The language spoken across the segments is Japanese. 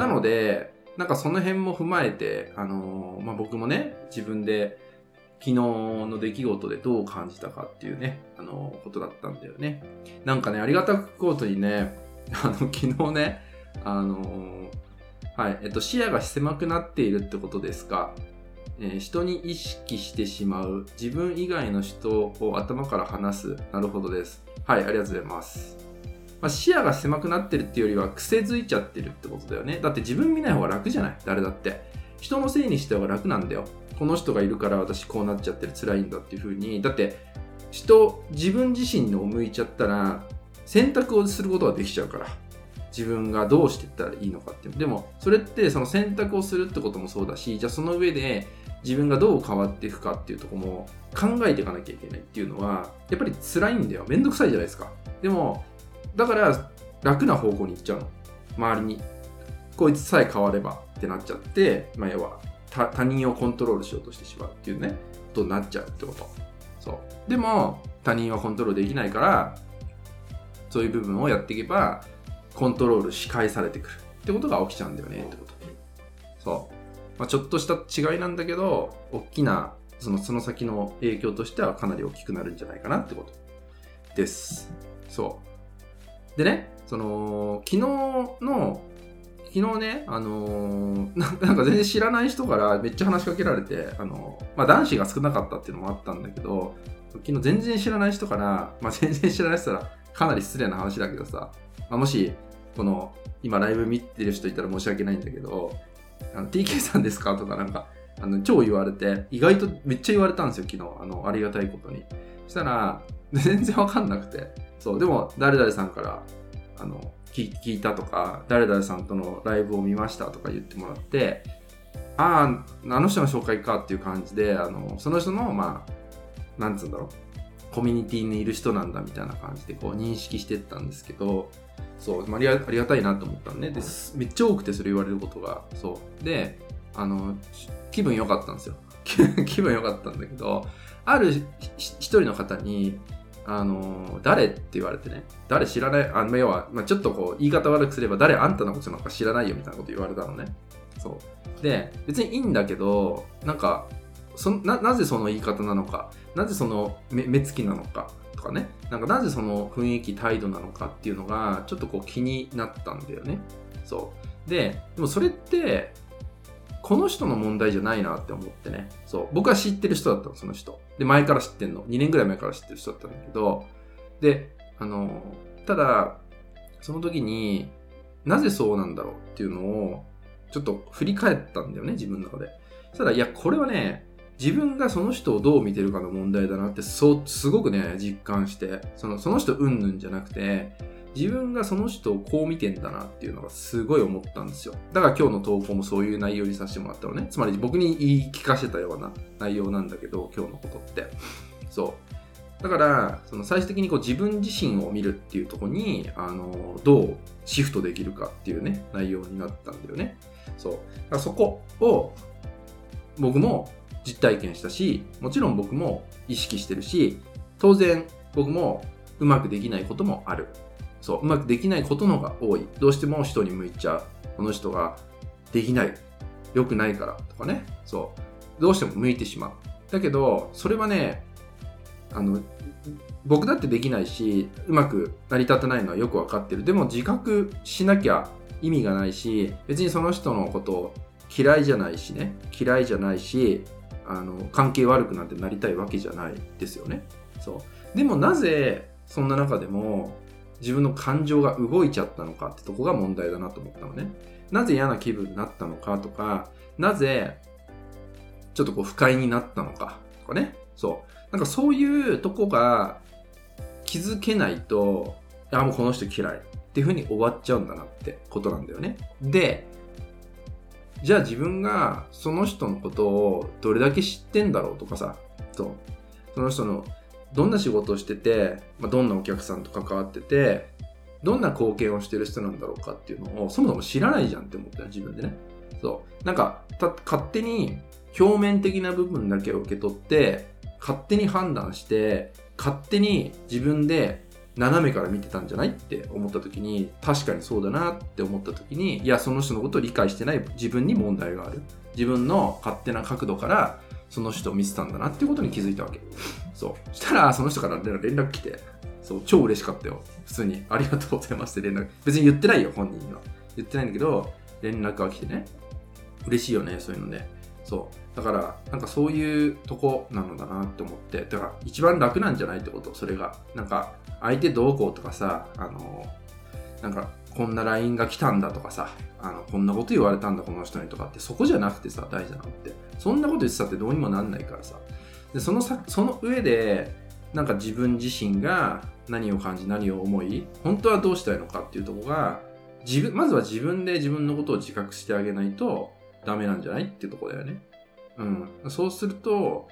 なので、なんかその辺も踏まえて、あのーまあ、僕もね、自分で昨日の出来事でどう感じたかっていうね、あのーことだったんだよね。なんかね、ありがたくことにね、あの、昨日ね、あのーはい、えっと、視野が狭くなっているってことですか。え人に意識してしまう。自分以外の人を頭から離す。なるほどです。はい、ありがとうございます。まあ、視野が狭くなってるっていうよりは癖づいちゃってるってことだよね。だって自分見ない方が楽じゃない？誰だって。人のせいにしては楽なんだよ。この人がいるから私こうなっちゃってる辛いんだっていう風に。だって人、自分自身の向いちゃったら選択をすることができちゃうから。自分がどうしていったらいいのかっていう。でもそれってその選択をするってこともそうだし、じゃあその上で自分がどう変わっていくかっていうとこも考えていかなきゃいけないっていうのはやっぱり辛いんだよ。めんどくさいじゃないですか。でもだから楽な方向に行っちゃうの。周りに。こいつさえ変わればってなっちゃって、まあ、要は他人をコントロールしようとしてしまうっていうね。となっちゃうってこと。そう。でも他人はコントロールできないからそういう部分をやっていけばコントロールし返されてくる。ってことが起きちゃうんだよね。ってこと。そう、まあ、ちょっとした違いなんだけど大きなそのその先の影響としてはかなり大きくなるんじゃないかなってこと。です。そう。でね、その、昨日の、昨日ね、あのー なんか全然知らない人からめっちゃ話しかけられて、あのーまあ男子が少なかったっていうのもあったんだけど、昨日全然知らない人から、まあ全然知らない人らかなり失礼な話だけどさ、まあ、もし、この、今ライブ見てる人いたら申し訳ないんだけど、あの TK さんですか？とかなんか、あの超言われて、意外とめっちゃ言われたんですよ、昨日。あの、ありがたいことに。したら、全然わかんなくて。そう、でも、誰々さんから、あの、聞いたとか、誰々さんとのライブを見ましたとか言ってもらって、ああ、あの人の紹介かっていう感じで、あの、その人の、まあ、なんつうんだろう、コミュニティにいる人なんだみたいな感じで、こう、認識してったんですけど、そう、ありがありがたいなと思ったのね。でめっちゃ多くてそれ言われることが。そう。で、あの、気分良かったんですよ。気分良かったんだけど、ある一人の方に、あの、誰って言われてね、誰知らない、あの、要は、まあ、ちょっとこう、言い方悪くすれば、誰あんたのことなんか知らないよみたいなこと言われたのね。そう。で、別にいいんだけど、なんか、そななぜその言い方なのか、なぜその目目つきなのかとかね、なんかなぜその雰囲気、態度なのかっていうのが、ちょっとこう気になったんだよね。そう。で、でもそれって、この人の問題じゃないなって思ってね。そう。僕は知ってる人だったの、その人。で、前から知ってんの。2年ぐらい前から知ってる人だったんだけど、で、あの、ただ、その時になぜそうなんだろうっていうのを、ちょっと振り返ったんだよね、自分の中で。たら、いや、これはね、自分がその人をどう見てるかの問題だなって、そう、すごくね、実感して、その、その人うんぬんじゃなくて、自分がその人をこう見てんだなっていうのがすごい思ったんですよ。だから今日の投稿もそういう内容にさせてもらったのね。つまり僕に言い聞かせたような内容なんだけど、今日のことって。そう。だから、その最終的にこう自分自身を見るっていうとこに、あの、どうシフトできるかっていうね、内容になったんだよね。そう。だからそこを僕も実体験したし、もちろん僕も意識してるし、当然僕もうまくできないこともある。そう、うまくできないことのが多い。どうしても人に向いちゃう。この人ができない。良くないからとかね。そう。どうしても向いてしまう。だけど、それはね、あの、僕だってできないし、うまく成り立たないのはよくわかってる。でも自覚しなきゃ意味がないし、別にその人のことを嫌いじゃないしね。嫌いじゃないし、あの、関係悪くなんてなりたいわけじゃないですよね。そう。でもなぜ、そんな中でも、自分の感情が動いちゃったのかってとこが問題だなと思ったのね。なぜ嫌な気分になったのかとか、なぜちょっとこう不快になったのかとかね。そう。なんかそういうとこが気づけないと、あ、もうこの人嫌いっていう風に終わっちゃうんだなってことなんだよね。で、じゃあ自分がその人のことをどれだけ知ってんだろうとかさ、そう。その人のどんな仕事をしてて、まあ、どんなお客さんと関わってて、どんな貢献をしてる人なんだろうかっていうのをそもそも知らないじゃんって思った、自分でね。そう。なんか、勝手に表面的な部分だけを受け取って、勝手に判断して、勝手に自分で斜めから見てたんじゃないって思った時に、確かにそうだなって思った時に、いや、その人のことを理解してない自分に問題がある。自分の勝手な角度からその人を見てたんだなっていうことに気づいたわけ。そう。したら、その人から連絡来て、そう、超嬉しかったよ。普通に、ありがとうございますって連絡。別に言ってないよ、本人には。言ってないんだけど、連絡が来てね。嬉しいよね、そういうのね。そう。だから、なんかそういうとこなのだなって思って、だから一番楽なんじゃないってこと、それが。なんか、相手どうこうとかさ、あの、なんか、こんな LINE が来たんだとかさ、あの、こんなこと言われたんだ、この人にとかって、そこじゃなくてさ、大事なのって。そんなこと言ってたってどうにもなんないからさ。で、そのさ、その上で、なんか自分自身が何を感じ、何を思い、本当はどうしたいのかっていうとこが、自分、まずは自分で自分のことを自覚してあげないとダメなんじゃない？っていうとこだよね。うん。そうすると、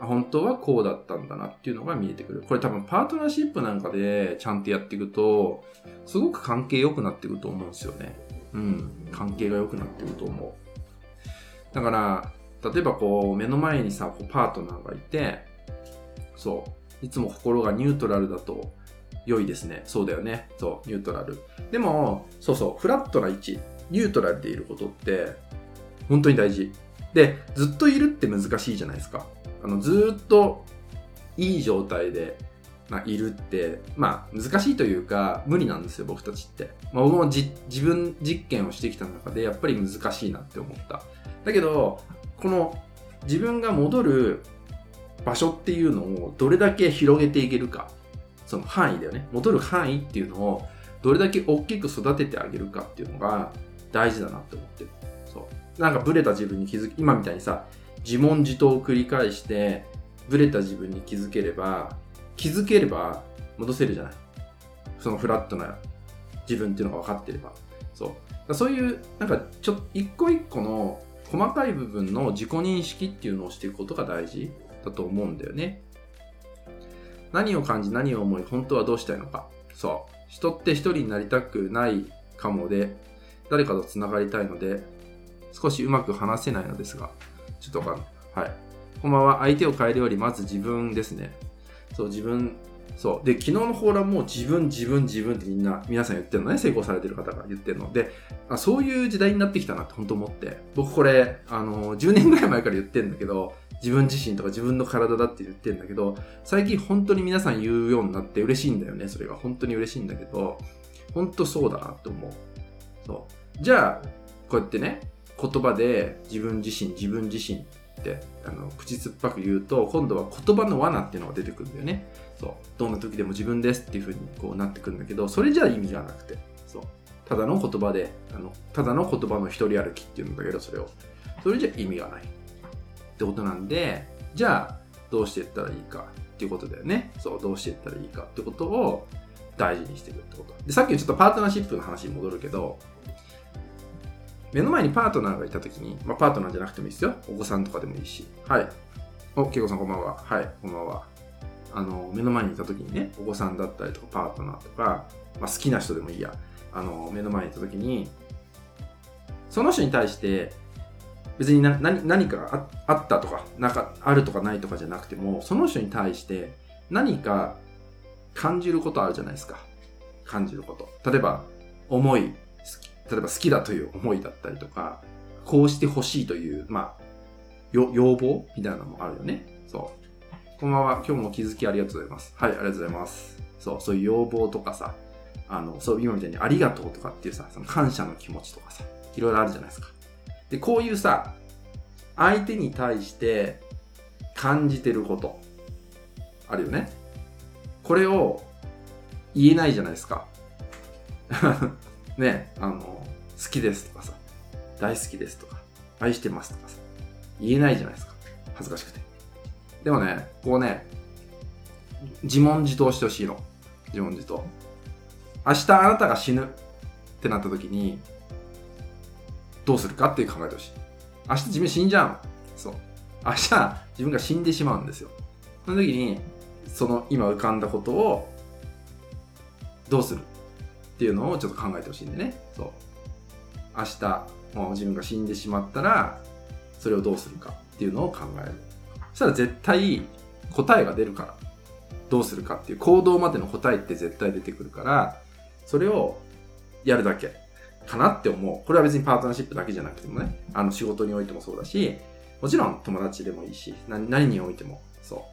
本当はこうだったんだなっていうのが見えてくる。これ多分パートナーシップなんかでちゃんとやっていくと、すごく関係良くなっていくと思うんですよね。うん。関係が良くなっていくと思う。だから、例えばこう、目の前にさ、こうパートナーがいて、そう。いつも心がニュートラルだと良いですね。そうだよね。そう、ニュートラル。でも、そうそう、フラットな位置、ニュートラルでいることって、本当に大事。で、ずっといるって難しいじゃないですか。あの、ずっといい状態で、まあ、いるって、まあ、難しいというか、無理なんですよ、僕たちって。まあ、僕も自分実験をしてきた中で、やっぱり難しいなって思った。だけど、この自分が戻る場所っていうのをどれだけ広げていけるか。その範囲だよね。戻る範囲っていうのをどれだけ大きく育ててあげるかっていうのが大事だなって思ってる。そう。なんかブレた自分に気づき、今みたいにさ、自問自答を繰り返して、ブレた自分に気づければ、気づければ戻せるじゃない。そのフラットな自分っていうのが分かってれば。そう。そういう、なんか、ちょっと、一個一個の細かい部分の自己認識っていうのをしていくことが大事だと思うんだよね。何を感じ、何を思い、本当はどうしたいのか。そう。人って一人になりたくないかもで、誰かと繋がりたいので、少しうまく話せないのですが、ちょっとわかんない。はい。こんばんは。相手を変えるより、まず自分ですね。そう、自分、そう。で、昨日のフォーラムも自分、自分、自分ってみんな、皆さん言ってるのね。成功されてる方が言ってるので、あそういう時代になってきたなって本当思って。僕これ、あの、10年ぐらい前から言ってるんだけど、自分自身とか自分の体だって言ってるんだけど、最近本当に皆さん言うようになって嬉しいんだよね。それが本当に嬉しいんだけど、本当そうだなって思う。そう。じゃあ、こうやってね、言葉で自分自身、自分自身ってあの口酸っぱく言うと今度は言葉の罠っていうのが出てくるんだよね。そう。どんな時でも自分ですっていう風にこうなってくるんだけどそれじゃ意味がなくて。そう。ただの言葉であのただの言葉の一人歩きっていうんだけどそれを。それじゃ意味がない。ってことなんでじゃあどうしていったらいいかっていうことだよね。そう。どうしていったらいいかってことを大事にしていくってこと。でさっきちょっとパートナーシップの話に戻るけど目の前にパートナーがいたときに、まあ、パートナーじゃなくてもいいですよ。お子さんとかでもいいし。はい。お、けいこさんこんばんは。はい、こんばんは。あの、目の前にいたときにね、お子さんだったりとか、パートナーとか、まあ、好きな人でもいいや。あの、目の前にいたときに、その人に対して、別にな何何かあったとか、なんかあるとかないとかじゃなくても、その人に対して何か感じることあるじゃないですか。感じること。例えば、思い、例えば好きだという思いだったりとか、こうしてほしいという、まあ、要望みたいなのもあるよね。そう。こんばんは。今日も気づきありがとうございます。はい、ありがとうございます。そう、そういう要望とかさ、あの、そう、今みたいにありがとうとかっていうさ、その感謝の気持ちとかさ、いろいろあるじゃないですか。で、こういうさ、相手に対して感じてること、あるよね。これを言えないじゃないですか。ね、あの、好きですとかさ、大好きですとか、愛してますとかさ、言えないじゃないですか。恥ずかしくて。でもね、こうね、自問自答してほしいの。自問自答。明日あなたが死ぬってなった時に、どうするかっていう考えてほしい。明日自分死んじゃうの。そう。明日自分が死んでしまうんですよ。その時に、その今浮かんだことをどうするっていうのをちょっと考えてほしいんでね。そう。明日、もう自分が死んでしまったら、それをどうするかっていうのを考える。そしたら絶対答えが出るから。どうするかっていう行動までの答えって絶対出てくるから、それをやるだけかなって思う。これは別にパートナーシップだけじゃなくてもね、あの仕事においてもそうだし、もちろん友達でもいいし、何においてもそ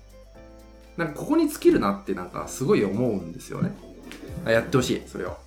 う。なんかここに尽きるなってなんかすごい思うんですよね。あやってほしい、それを。